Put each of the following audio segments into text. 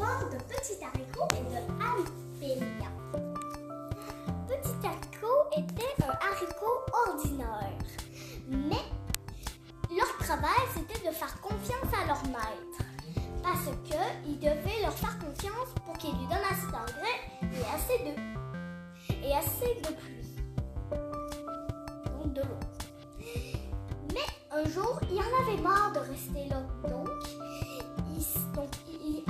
de Petit Haricot et de Amélia. Petit Haricot était un haricot ordinaire, mais leur travail c'était de faire confiance à leur maître parce qu'ils devaient leur faire confiance pour qu'ils lui donnent assez d'engrais et assez de, et assez de pluie, donc de l'eau. Mais un jour, il en avait marre de rester là, donc, il, donc,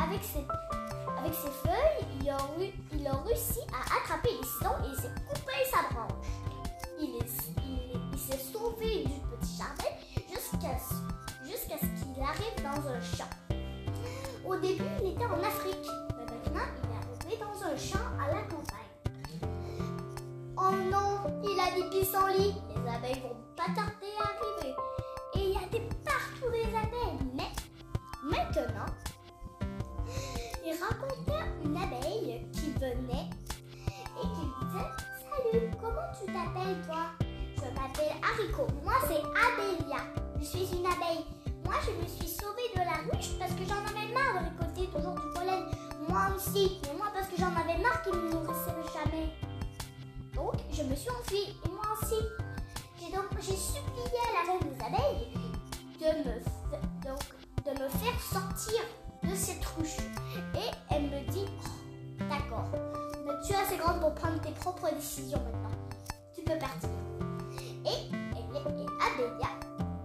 avec, ses, feuilles, il a, réussi à attraper les citons et il s'est coupé sa branche. Il est- il est- il s'est sauvé du petit jardin jusqu'à ce- jusqu'à ce qu'il arrive dans un champ. Au début, il était en Afrique, mais maintenant, il est arrivé dans un champ à la campagne. Oh non, il a des pissenlits. Les abeilles vont pas tarder à racontait une abeille qui venait et qui lui disait Salut, comment tu t'appelles toi? Je m'appelle Haricot. Moi, c'est Abélia. Je suis une abeille. Moi, je me suis sauvée de la ruche parce que j'en avais marre de récolter toujours du pollen. Moi aussi. Mais moi, parce que j'en avais marre qu'ils ne nourrissaient jamais. Donc, je me suis enfuie. Et moi aussi. J'ai donc j'ai supplié à la reine des abeilles de me, donc, de me faire sortir prendre tes propres décisions maintenant. Tu peux partir. Et, elle et Abélia,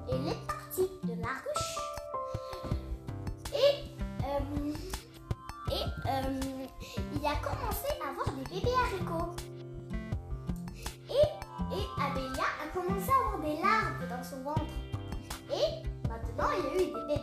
elle est partie de la ruche. Et, euh, et euh, il a commencé à avoir des bébés haricots. Et, et Abélia a commencé à avoir des larves dans son ventre. Et maintenant, il y a eu des bébés